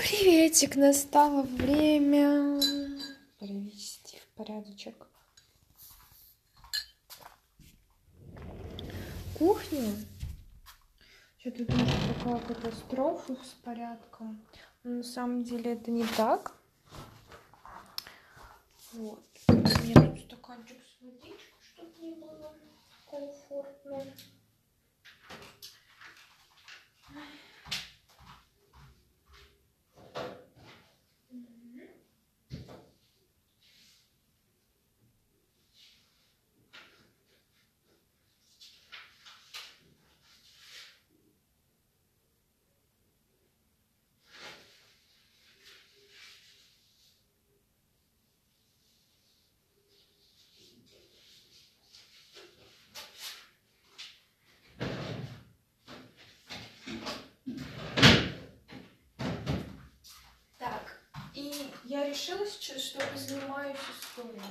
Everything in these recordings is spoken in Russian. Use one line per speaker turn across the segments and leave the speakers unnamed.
Приветик, настало время привести в порядочек кухню. Что-то тут такая катастрофа с порядком. Но на самом деле это не так. Вот. Мне тут стаканчик с водичкой, чтобы мне было комфортно. Так, и я решила сейчас, что позанимаюсь историей.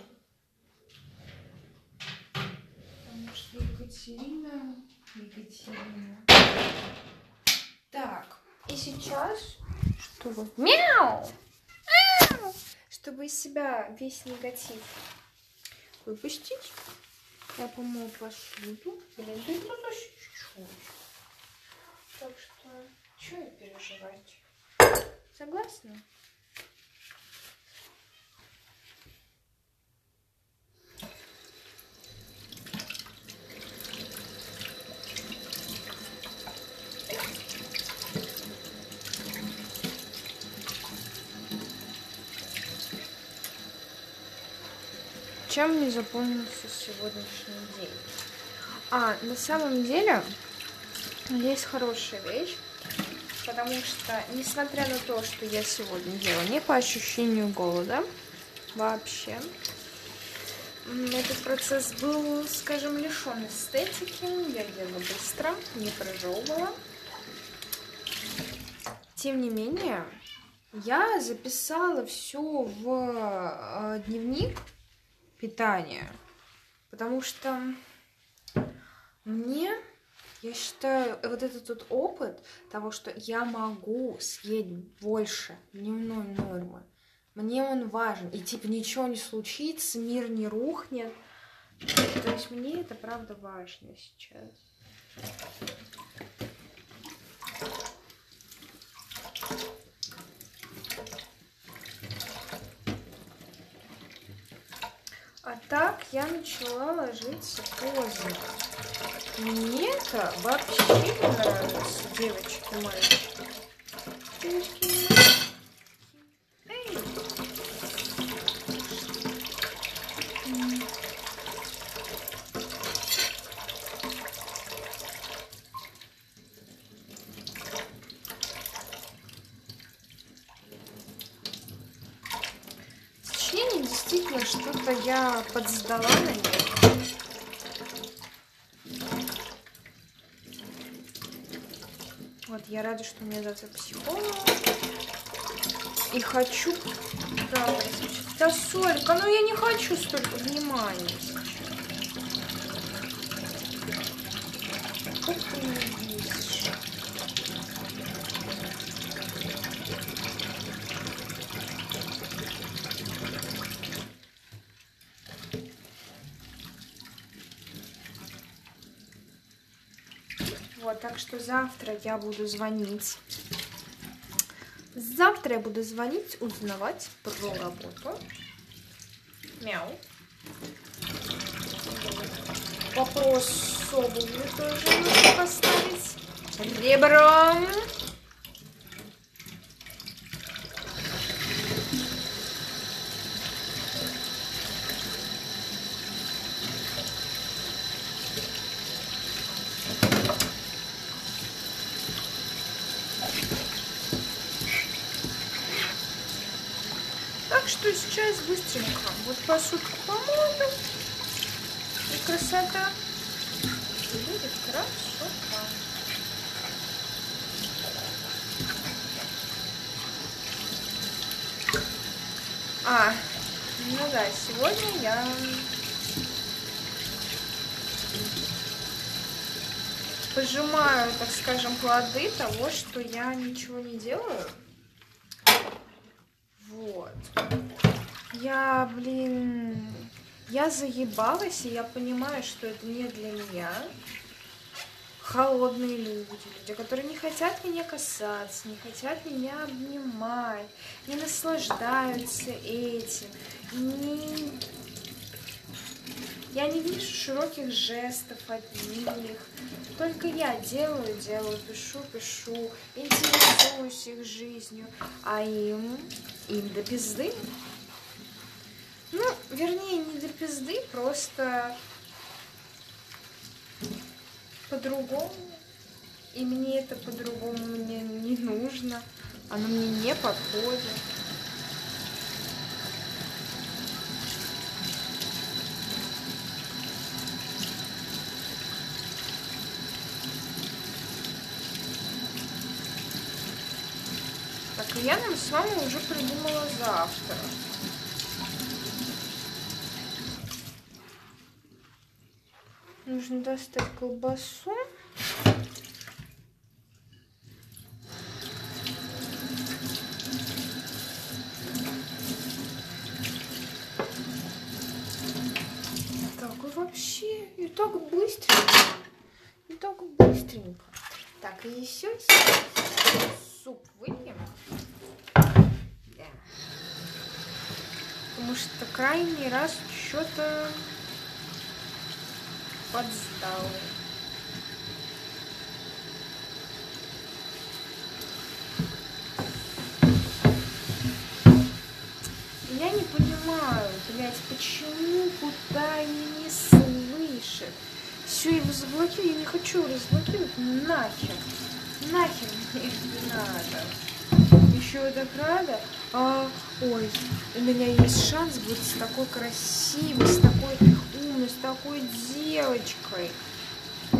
Потому что Екатерина... Екатерина... Так, и сейчас, чтобы... Мяу! Мяу! Чтобы из себя весь негатив выпустить, я помою посуду. Блин, это за чуть-чуть. Так что, что я переживать? Согласна? Чем мне запомнился сегодняшний день? А, на самом деле, есть хорошая вещь, потому что, несмотря на то, что я сегодня ела не по ощущению голода, вообще, этот процесс был, скажем, лишен эстетики, я ела быстро, не прожевывала. Тем не менее, я записала все в э, дневник питания, потому что мне, я считаю, вот этот вот опыт того, что я могу съесть больше дневной нормы, мне он важен, и типа ничего не случится, мир не рухнет, то есть мне это правда важно сейчас. А так я начала ложиться поздно. Мне это вообще не нравится, девочки и мальчики. Девочки и мальчики. Эй! М. Сочинение действительно что-то я подсдала на них. Вот, я рада, что у меня завтра психолог. И хочу... Да, да, Солька, ну я не хочу столько внимания сейчас. Как ты меня бесишь. Вот, так что завтра я буду звонить. Завтра я буду звонить, узнавать про работу. Мяу. Вопрос с обувью тоже нужно поставить. Ребром. Что сейчас быстренько. Вот посудку помою. И красота. И будет красота. А, ну да, сегодня я пожимаю, так скажем, плоды того, что я ничего не делаю. Я, блин, я заебалась, и я понимаю, что это не для меня. Холодные люди, люди, которые не хотят меня касаться, не хотят меня обнимать, не наслаждаются этим, не... Я не вижу широких жестов от них. Только я делаю, делаю, пишу, пишу, интересуюсь их жизнью, а им, им до пизды. Ну, вернее, не до пизды, просто по-другому. И мне это по-другому мне не нужно. Оно мне не подходит. Я нам с вами уже придумала завтра. Нужно достать колбасу. Вообще, и так быстренько. И так быстренько. Так, и еще суп выпьем. Потому что крайний раз что-то подстал. Я не понимаю, блядь, почему Кутай не слышит. Все, его заблокирую, я не хочу разблокировать, нахер. Нахер мне не надо. Еще это рада. А, ой, у меня есть шанс быть с такой красивой, с такой умной, с такой девочкой.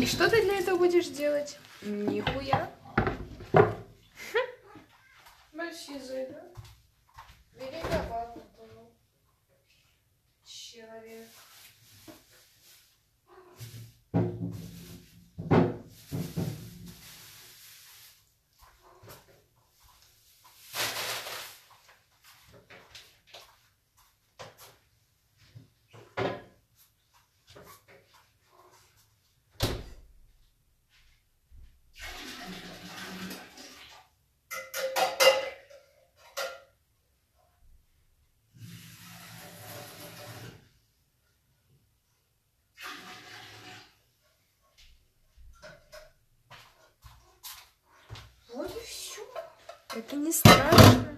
И что ты для этого будешь делать? Нихуя. Большие зайда. Великовато был человек. Вот и все. Это не страшно.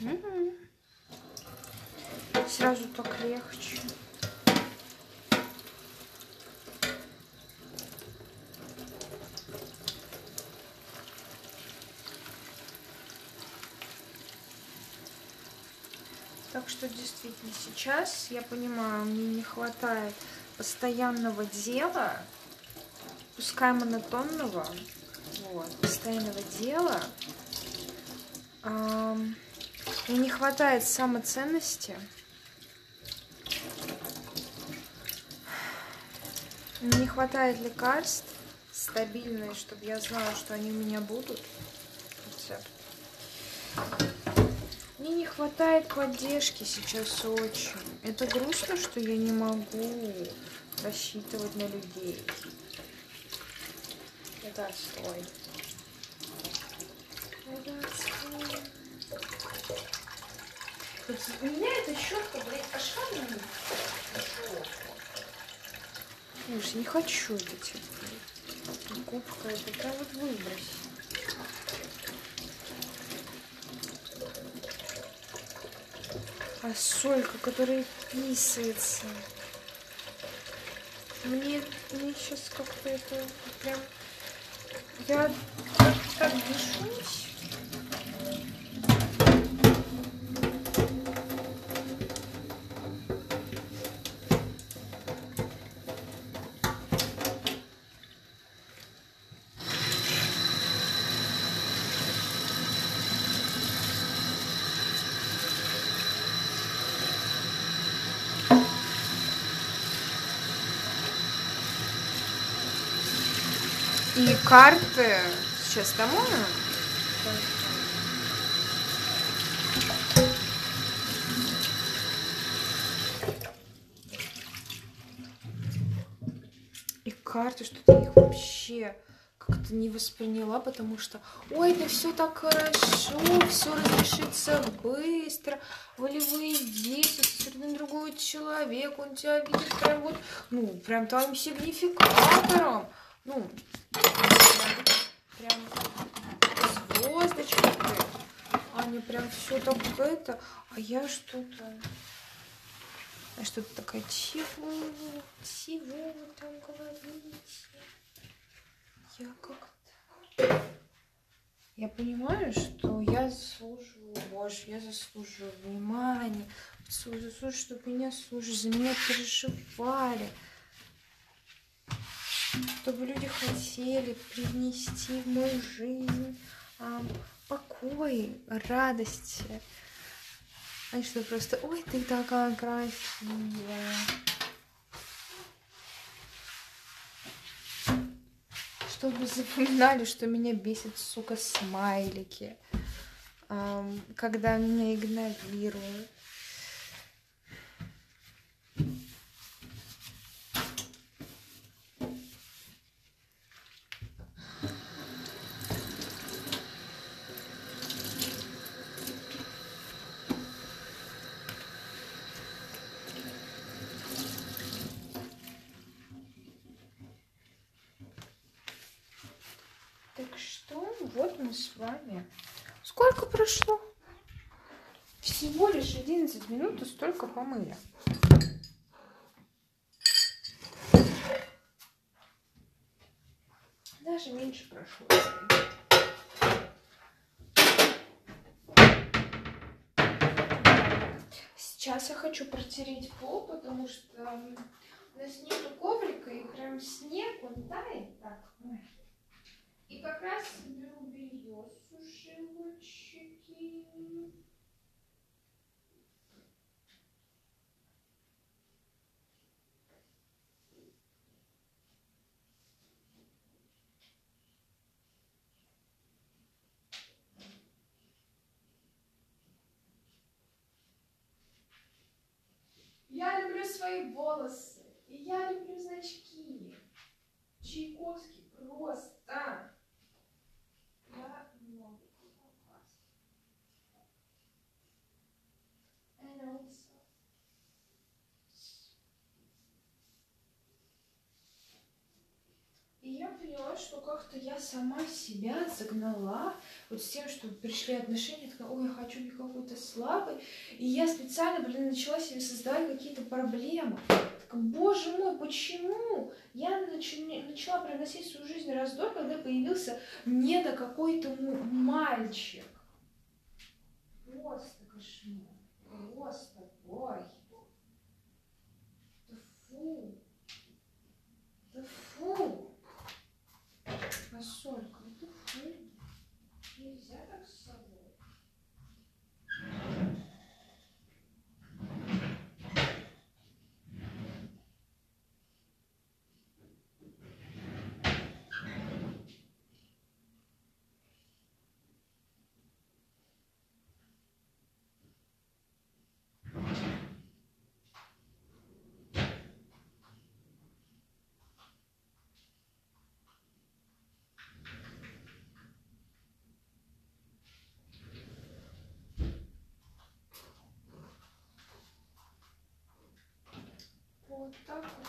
Мгм. Сразу так легче. Так что действительно сейчас я понимаю, мне не хватает постоянного дела, пускай монотонного, вот, постоянного дела. Ам, Мне не хватает самоценности. Не хватает лекарств стабильные, чтобы я знала, что они у меня будут. Рецепт. Мне не хватает поддержки сейчас очень. Это грустно, что я не могу рассчитывать на людей. Это отстой. Это отстой. У меня эта щетка, блядь, них. Слушай, не хочу это тебе. Губка это прям вот выбрось. А солька, которая писается. Мне, мне сейчас как-то это прям... Я так, так. И карты сейчас кому? И карты, что ты их вообще как-то не восприняла, потому что, ой, да все так хорошо, все разрешится быстро, волевые действия, совершенно другой человек, он тебя видит прям вот, ну, прям твоим сигнификатором ну, прям звездочкой, Аня прям все так это, а я что-то, я что-то такая, чего, чего вы там говорите? Я как-то... Я понимаю, что я заслуживаю больше, я заслуживаю внимания, заслуживаю, чтобы меня слушали, за меня переживали, чтобы люди хотели привнести в мою жизнь а, покой, радости. А не что просто, ой, ты такая красивая. чтобы запоминали, что меня бесит, сука, смайлики, когда меня игнорируют. С вами. Сколько прошло? Всего лишь 11 минут и столько помыли. Даже меньше прошло. Сейчас я хочу протереть пол, потому что у нас нету коврика, и прям снег, он тает. Так, и как раз беру сушилочки. Я люблю свои волосы, и я люблю значки. Чайковский просто. И я поняла, что как-то я сама себя загнала вот с тем, что пришли отношения, такая, ой, я хочу быть какой-то слабой. И я специально, блин, начала себе создавать какие-то проблемы. Так, боже мой, почему? Я нач... начала приносить в свою жизнь раздор, когда появился не до какой-то мальчик. Просто кошмар. Просто, ой. Да фу. Да фу. Посолька, да фу. Нельзя так с собой. Вот так вот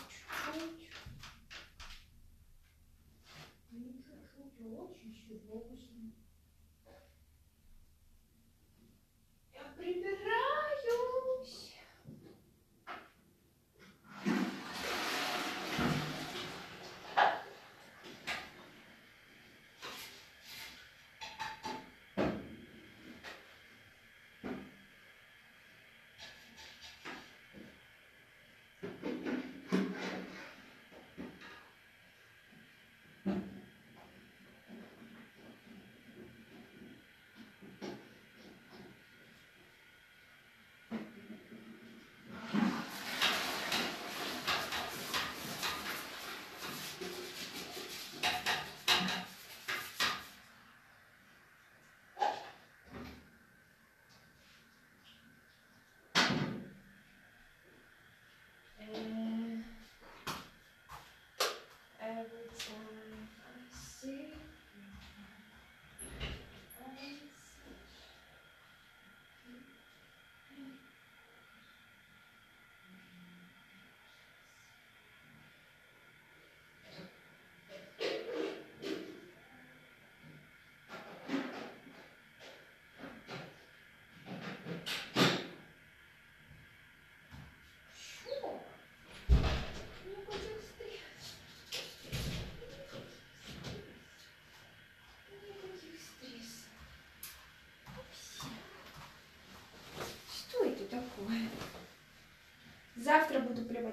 Silent song.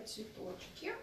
Цветочки.